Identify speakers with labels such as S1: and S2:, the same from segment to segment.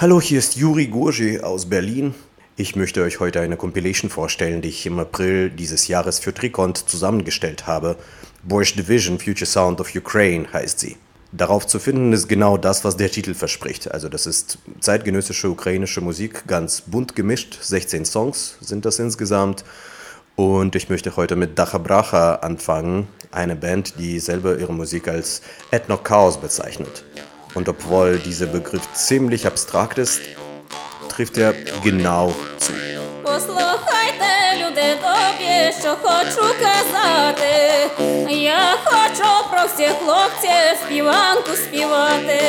S1: Hallo, hier ist Juri Gurji aus Berlin. Ich möchte euch heute eine Compilation vorstellen, die ich im April dieses Jahres für Trikont zusammengestellt habe. Borscht Division Future Sound of Ukraine heißt sie. Darauf zu finden ist genau das, was der Titel verspricht. Also das ist zeitgenössische ukrainische Musik, ganz bunt gemischt. 16 Songs sind das insgesamt. Und ich möchte heute mit Dacha Bracha anfangen, eine Band, die selber ihre Musik als Ethno-Chaos bezeichnet. Und obwohl dieser Begriff ziemlich abstrakt ist, trifft er genau zu.
S2: Послухайте, люди добрі, що хочу казати. Я хочу про всіх хлопців співанку співати.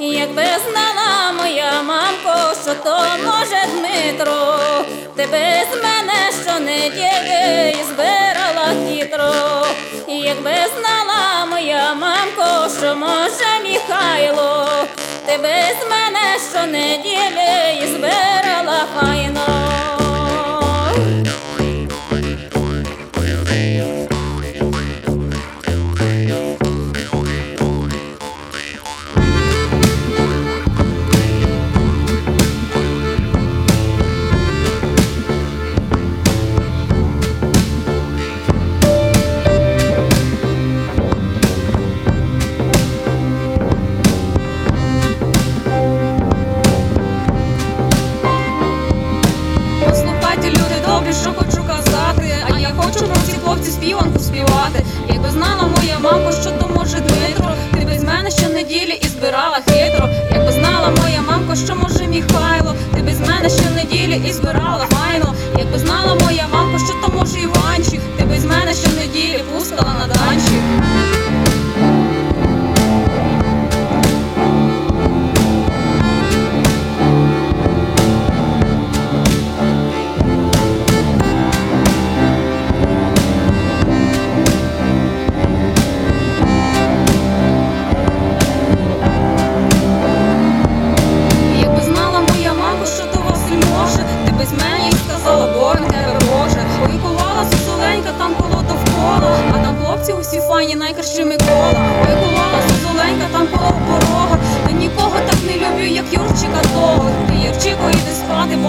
S2: Якби знала моя мамко, що то може Дмитро, ти без мене щонеділі збирала хитро. Якби знала моя мамко, що може Михайло, ти без мене щонеділі збирала файно.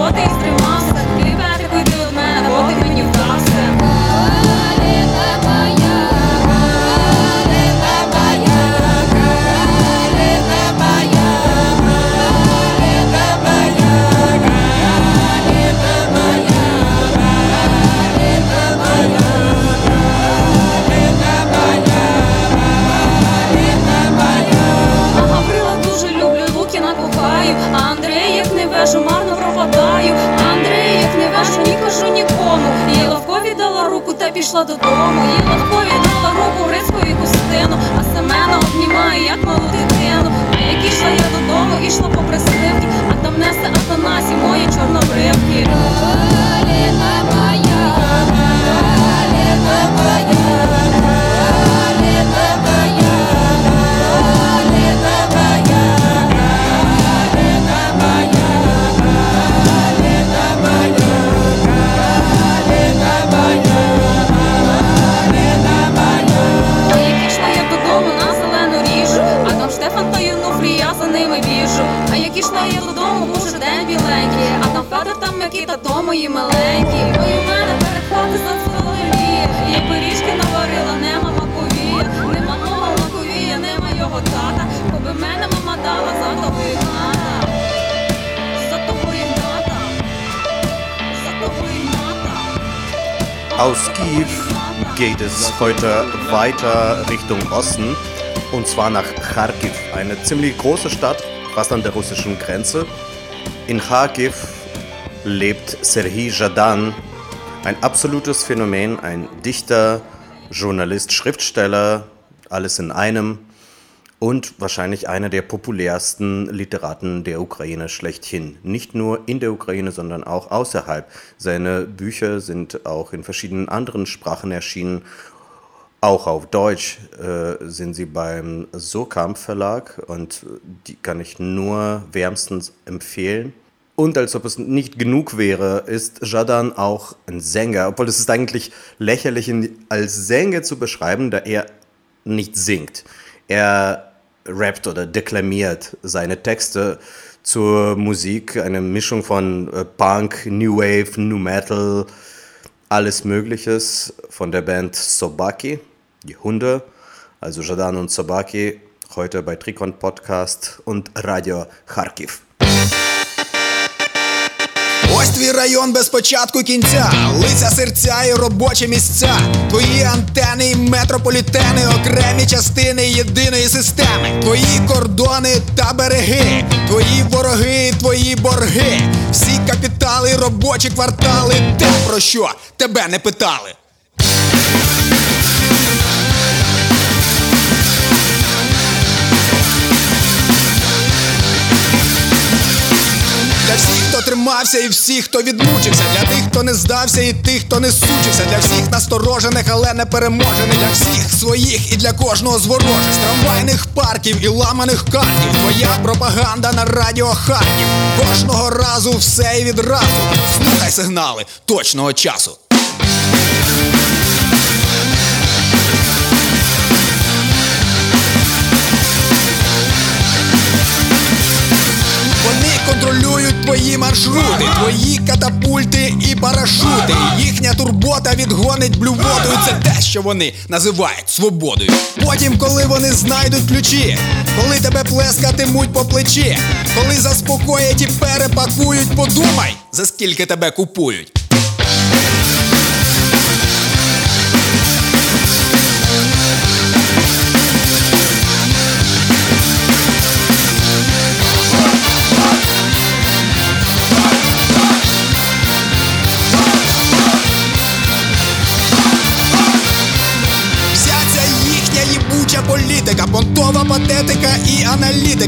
S3: 我给 do domo e А як ішла я додому, боже, день біленький, а там Федор, там Микита, то мої маленькі. Ой, у мене перед хати зацвели, я пиріжки наварила, нема маковія, нема мого маковія, нема його тата. Коби мене мама дала за того ігната, за того ігната, за того ігната.
S1: Aus Kiew geht es heute weiter Richtung Osten und zwar nach Kharkiv, eine ziemlich große Stadt, fast an der russischen Grenze. In Kharkiv lebt Serhii Jadan, ein absolutes Phänomen, ein Dichter, Journalist, Schriftsteller, alles in einem und wahrscheinlich einer der populärsten Literaten der Ukraine schlechthin. Nicht nur in der Ukraine, sondern auch außerhalb. Seine Bücher sind auch in verschiedenen anderen Sprachen erschienen. Auch auf Deutsch äh, sind sie beim Sokamp Verlag und die kann ich nur wärmstens empfehlen. Und als ob es nicht genug wäre, ist Jadan auch ein Sänger, obwohl es ist eigentlich lächerlich, ihn als Sänger zu beschreiben, da er nicht singt. Er rappt oder deklamiert seine Texte zur Musik, eine Mischung von äh, Punk, New Wave, New Metal, alles Mögliches von der Band Sobaki, die Hunde, also Jadan und Sobaki, heute bei Trikon Podcast und Radio Kharkiv.
S4: Ось твій район без початку кінця, лиця серця і робочі місця, твої антени і метрополітени, окремі частини єдиної системи, твої кордони та береги, твої вороги, твої борги, всі капітали, робочі квартали, те про що тебе не питали. Тримався, і всіх, хто відмучився, для тих, хто не здався, і тих, хто не сучився, для всіх насторожених, але не переможених, для всіх своїх і для кожного з ворожих, з трамвайних парків і ламаних картів. Твоя пропаганда на радіо Харків. Кожного разу все і відразу. Слухай сигнали точного часу. Контролюють твої маршрути, твої катапульти і парашути. Їхня турбота відгонить блювотою. Це те, що вони називають свободою. Потім, коли вони знайдуть ключі, коли тебе плескатимуть по плечі, коли заспокоять і перепакують, подумай, за скільки тебе купують.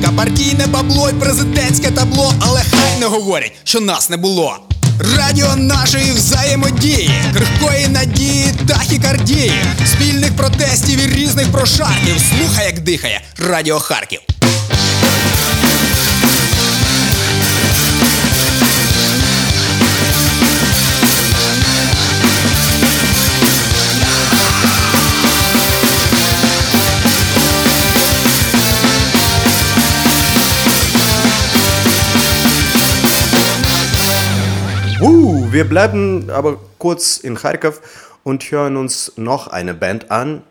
S4: Аналітика, партійне бабло й президентське табло, але хай не говорять, що нас не було. Радіо нашої взаємодії, крихкої надії, тахікардії, спільних протестів і різних прошарків. Слухай, як дихає Радіо Харків.
S1: Wir bleiben aber kurz in Kharkov und hören uns noch eine Band an.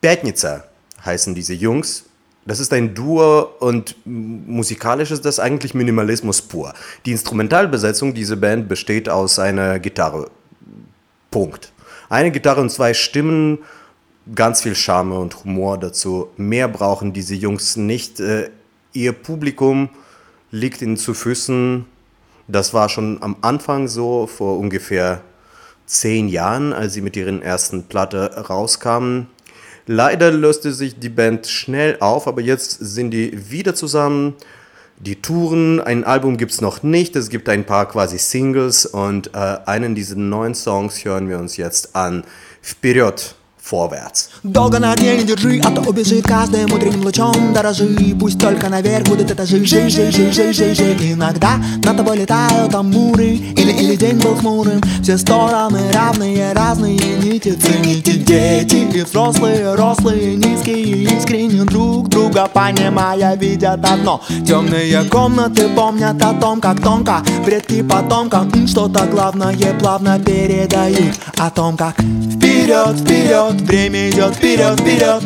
S1: Petnica heißen diese Jungs. Das ist ein Duo und musikalisch ist das eigentlich Minimalismus pur. Die Instrumentalbesetzung dieser Band besteht aus einer Gitarre. Punkt. Eine Gitarre und zwei Stimmen, ganz viel Charme und Humor dazu. Mehr brauchen diese Jungs nicht. Äh, ihr Publikum liegt ihnen zu Füßen. Das war schon am Anfang so, vor ungefähr zehn Jahren, als sie mit ihren ersten Platte rauskamen. Leider löste sich die Band schnell auf, aber jetzt sind die wieder zusammen. Die Touren, ein Album gibt es noch nicht, es gibt ein paar quasi Singles und äh, einen dieser neuen Songs hören wir uns jetzt an. Вперед, Vorwärts.
S5: Долго на дне не держи, а то убежит каждым утренним лучом. Дорожи, пусть только наверх будут этажи Жи, жи, жи, жи, жи, жи. Иногда над тобой летают амуры Или, или день был хмурым. Все стороны равные, разные нити. Цените дети и взрослые, рослые, низкие Искренне друг друга понимая, видят одно. Темные комнаты помнят о том, как тонко Предки потомкам что-то главное плавно передают. О том, как вперед, вперед, время идет вперед, вперед.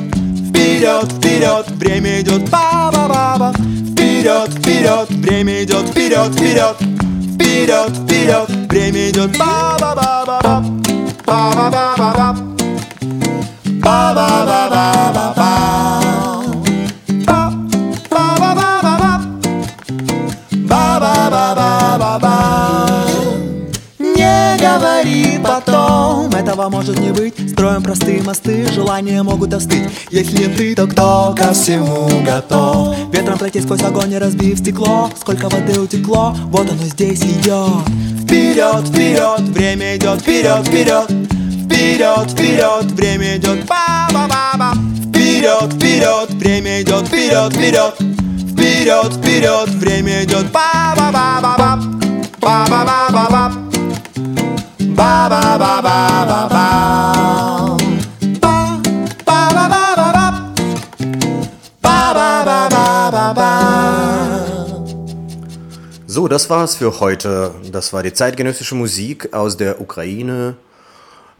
S5: Вперед, вперед, время идет ба-ба-ба-ба. Вперед, вперед, время идет вперед, вперед. Вперед, вперед, время идет ба-ба-ба-ба-ба. Ба-ба-ба-ба-ба этого может не быть. Строим простые мосты, желания могут остыть. Если ты, то кто ко всему готов? Ветром пройти сквозь огонь и разбив стекло. Сколько воды утекло, вот оно здесь идет Вперед, вперед, время идет вперед, вперед Вперед, вперед, время идет ба-ба-ба-ба. Вперед, вперед, время идет вперед, вперед Вперед, вперед, время идет ba ba ba ba ba ba
S1: so, das war's für heute. Das war die zeitgenössische Musik aus der Ukraine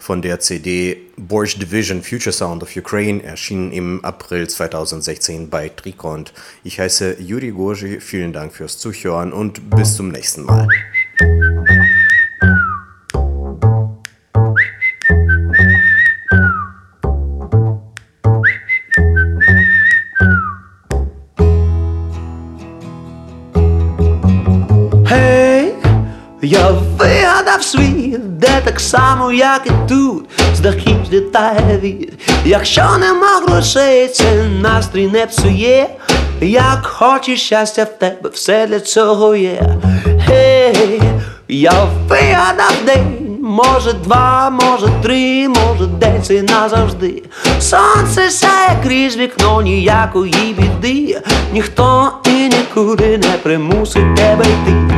S1: von der CD Borscht Division Future Sound of Ukraine, erschienen im April 2016 bei Trikont. Ich heiße Juri Gorji, vielen Dank fürs Zuhören und bis zum nächsten Mal.
S6: Само, як і тут, з дахів злітає від. Якщо нема грошей, це настрій не псує. Як хочеш щастя в тебе, все для цього є. Гей, я вигадав день, може два, може три, може день це назавжди. Сонце сяє крізь вікно, ніякої біди, ніхто і нікуди не примусить тебе йти.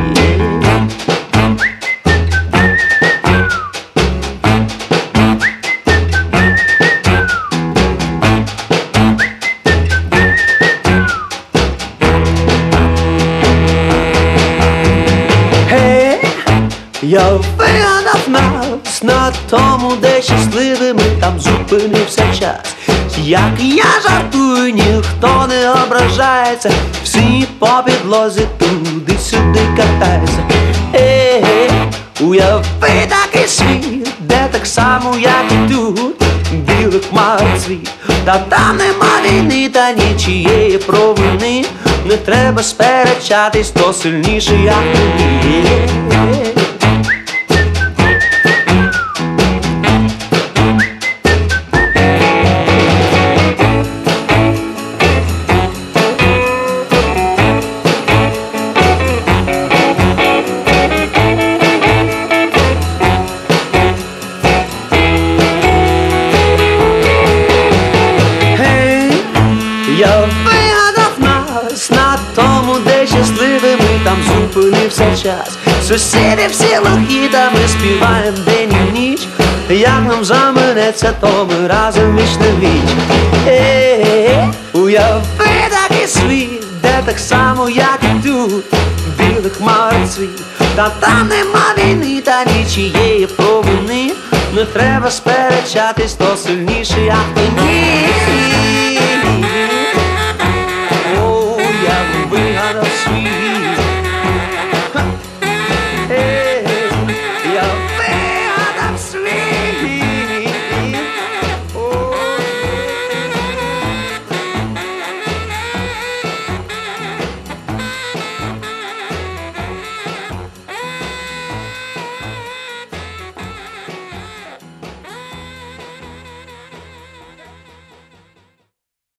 S6: Я вигадав нас на тому, де щасливими там зупинився час. Як я жартую, ніхто не ображається, всі по підлозі туди-сюди катаються. Е, е уяви такий світ, де так само, як і тут, білих хмар цвіт, та там нема війни, та нічієї провини. Не треба сперечатись, то сильніший, як ти. Час. Лохі, та ми співаємо день і ніч. Як нам заминеться, то ми разом віч на віч. Е, уяви такий світ, де так само, як і тут, білих хмар цвіт. Та там нема війни, та нічієї провини. Не треба сперечатись, то сильніше, як ти ні.